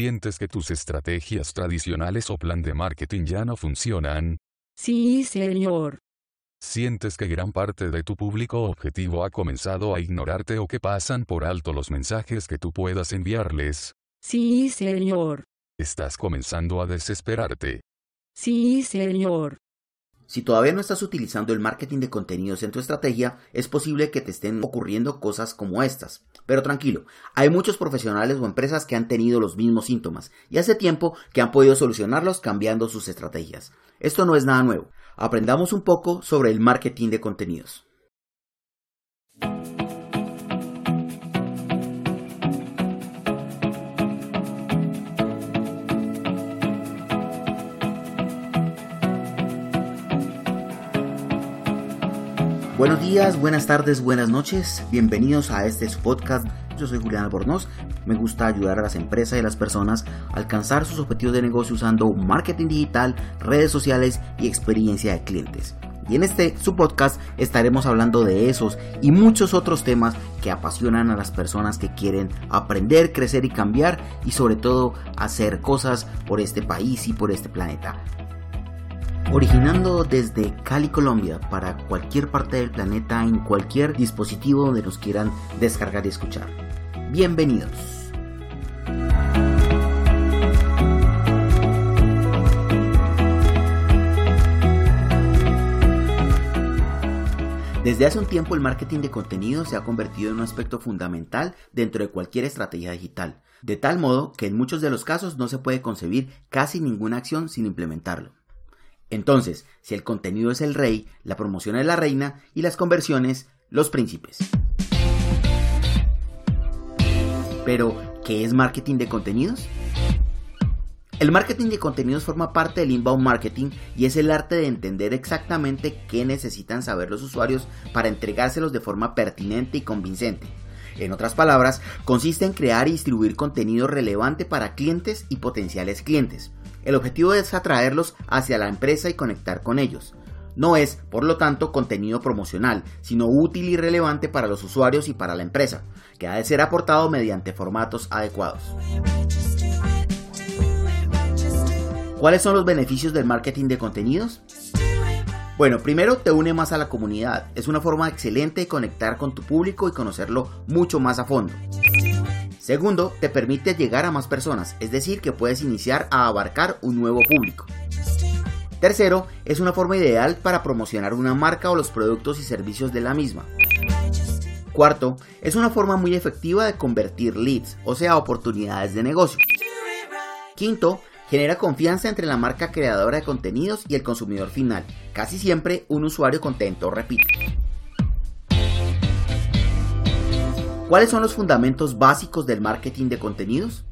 ¿Sientes que tus estrategias tradicionales o plan de marketing ya no funcionan? Sí, señor. ¿Sientes que gran parte de tu público objetivo ha comenzado a ignorarte o que pasan por alto los mensajes que tú puedas enviarles? Sí, señor. ¿Estás comenzando a desesperarte? Sí, señor. Si todavía no estás utilizando el marketing de contenidos en tu estrategia, es posible que te estén ocurriendo cosas como estas. Pero tranquilo, hay muchos profesionales o empresas que han tenido los mismos síntomas y hace tiempo que han podido solucionarlos cambiando sus estrategias. Esto no es nada nuevo. Aprendamos un poco sobre el marketing de contenidos. Buenos días, buenas tardes, buenas noches. Bienvenidos a este podcast. Yo soy Julián Albornoz. Me gusta ayudar a las empresas y a las personas a alcanzar sus objetivos de negocio usando marketing digital, redes sociales y experiencia de clientes. Y en este su podcast estaremos hablando de esos y muchos otros temas que apasionan a las personas que quieren aprender, crecer y cambiar y sobre todo hacer cosas por este país y por este planeta originando desde Cali, Colombia, para cualquier parte del planeta en cualquier dispositivo donde nos quieran descargar y escuchar. Bienvenidos. Desde hace un tiempo el marketing de contenido se ha convertido en un aspecto fundamental dentro de cualquier estrategia digital, de tal modo que en muchos de los casos no se puede concebir casi ninguna acción sin implementarlo. Entonces, si el contenido es el rey, la promoción es la reina y las conversiones los príncipes. Pero, ¿qué es marketing de contenidos? El marketing de contenidos forma parte del inbound marketing y es el arte de entender exactamente qué necesitan saber los usuarios para entregárselos de forma pertinente y convincente. En otras palabras, consiste en crear y distribuir contenido relevante para clientes y potenciales clientes. El objetivo es atraerlos hacia la empresa y conectar con ellos. No es, por lo tanto, contenido promocional, sino útil y relevante para los usuarios y para la empresa, que ha de ser aportado mediante formatos adecuados. ¿Cuáles son los beneficios del marketing de contenidos? Bueno, primero te une más a la comunidad. Es una forma excelente de conectar con tu público y conocerlo mucho más a fondo. Segundo, te permite llegar a más personas, es decir, que puedes iniciar a abarcar un nuevo público. Tercero, es una forma ideal para promocionar una marca o los productos y servicios de la misma. Cuarto, es una forma muy efectiva de convertir leads, o sea, oportunidades de negocio. Quinto, genera confianza entre la marca creadora de contenidos y el consumidor final. Casi siempre un usuario contento repite. ¿Cuáles son los fundamentos básicos del marketing de contenidos?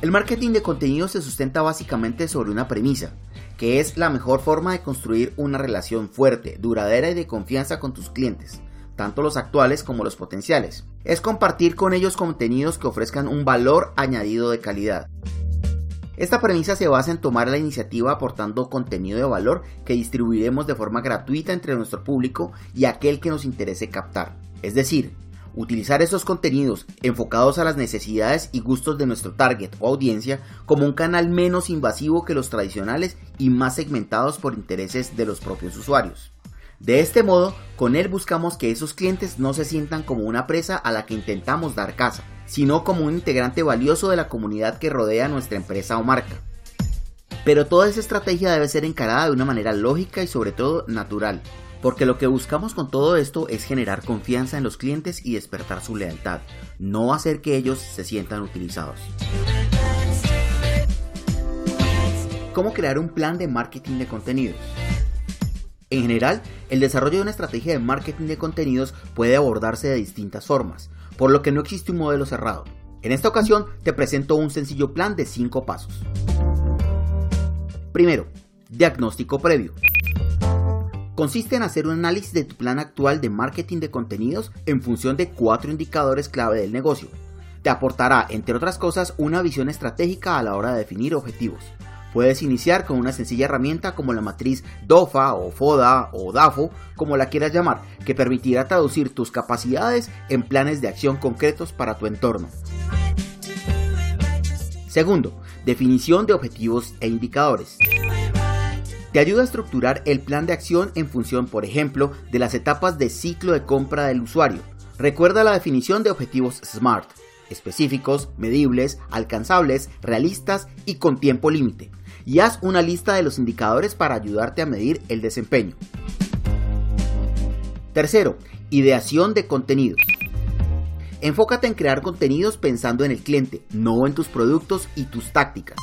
El marketing de contenidos se sustenta básicamente sobre una premisa, que es la mejor forma de construir una relación fuerte, duradera y de confianza con tus clientes, tanto los actuales como los potenciales. Es compartir con ellos contenidos que ofrezcan un valor añadido de calidad. Esta premisa se basa en tomar la iniciativa aportando contenido de valor que distribuiremos de forma gratuita entre nuestro público y aquel que nos interese captar. Es decir, utilizar esos contenidos enfocados a las necesidades y gustos de nuestro target o audiencia como un canal menos invasivo que los tradicionales y más segmentados por intereses de los propios usuarios. De este modo, con él buscamos que esos clientes no se sientan como una presa a la que intentamos dar casa, sino como un integrante valioso de la comunidad que rodea nuestra empresa o marca. Pero toda esa estrategia debe ser encarada de una manera lógica y sobre todo natural, porque lo que buscamos con todo esto es generar confianza en los clientes y despertar su lealtad, no hacer que ellos se sientan utilizados. ¿Cómo crear un plan de marketing de contenidos? En general, el desarrollo de una estrategia de marketing de contenidos puede abordarse de distintas formas, por lo que no existe un modelo cerrado. En esta ocasión te presento un sencillo plan de 5 pasos. Primero, diagnóstico previo consiste en hacer un análisis de tu plan actual de marketing de contenidos en función de cuatro indicadores clave del negocio. Te aportará, entre otras cosas, una visión estratégica a la hora de definir objetivos. Puedes iniciar con una sencilla herramienta como la matriz DOFA o FODA o DAFO, como la quieras llamar, que permitirá traducir tus capacidades en planes de acción concretos para tu entorno. Segundo, definición de objetivos e indicadores. Te ayuda a estructurar el plan de acción en función, por ejemplo, de las etapas de ciclo de compra del usuario. Recuerda la definición de objetivos SMART, específicos, medibles, alcanzables, realistas y con tiempo límite. Y haz una lista de los indicadores para ayudarte a medir el desempeño. Tercero, ideación de contenidos. Enfócate en crear contenidos pensando en el cliente, no en tus productos y tus tácticas.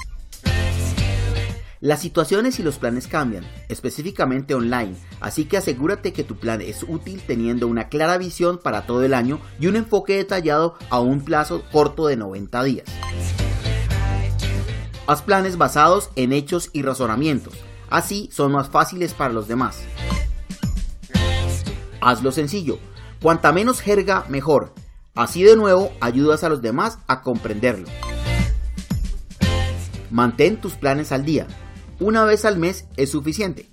Las situaciones y los planes cambian, específicamente online, así que asegúrate que tu plan es útil teniendo una clara visión para todo el año y un enfoque detallado a un plazo corto de 90 días. Haz planes basados en hechos y razonamientos, así son más fáciles para los demás. Hazlo sencillo, cuanta menos jerga mejor, así de nuevo ayudas a los demás a comprenderlo. Mantén tus planes al día, una vez al mes es suficiente.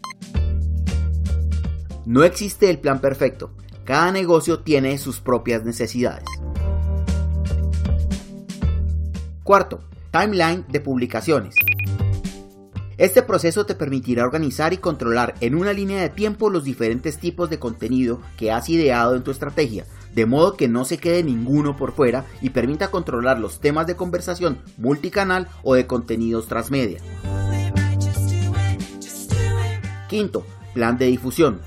No existe el plan perfecto. Cada negocio tiene sus propias necesidades. Cuarto, timeline de publicaciones. Este proceso te permitirá organizar y controlar en una línea de tiempo los diferentes tipos de contenido que has ideado en tu estrategia, de modo que no se quede ninguno por fuera y permita controlar los temas de conversación multicanal o de contenidos transmedia. Quinto, plan de difusión.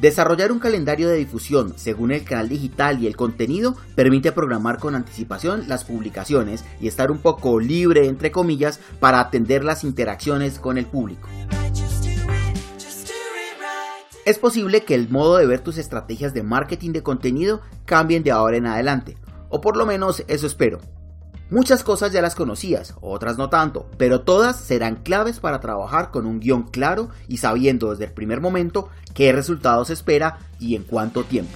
Desarrollar un calendario de difusión según el canal digital y el contenido permite programar con anticipación las publicaciones y estar un poco libre, entre comillas, para atender las interacciones con el público. Es posible que el modo de ver tus estrategias de marketing de contenido cambien de ahora en adelante, o por lo menos eso espero. Muchas cosas ya las conocías, otras no tanto, pero todas serán claves para trabajar con un guion claro y sabiendo desde el primer momento qué resultados espera y en cuánto tiempo.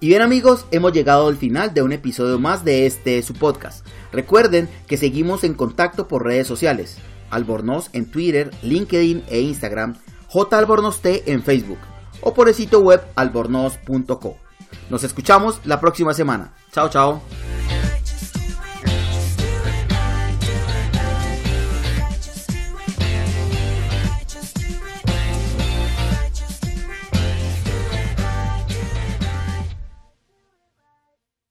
Y bien amigos, hemos llegado al final de un episodio más de este su podcast. Recuerden que seguimos en contacto por redes sociales. Albornoz en Twitter, LinkedIn e Instagram, J T en Facebook o por el sitio web albornoz.co. Nos escuchamos la próxima semana. Chao, chao.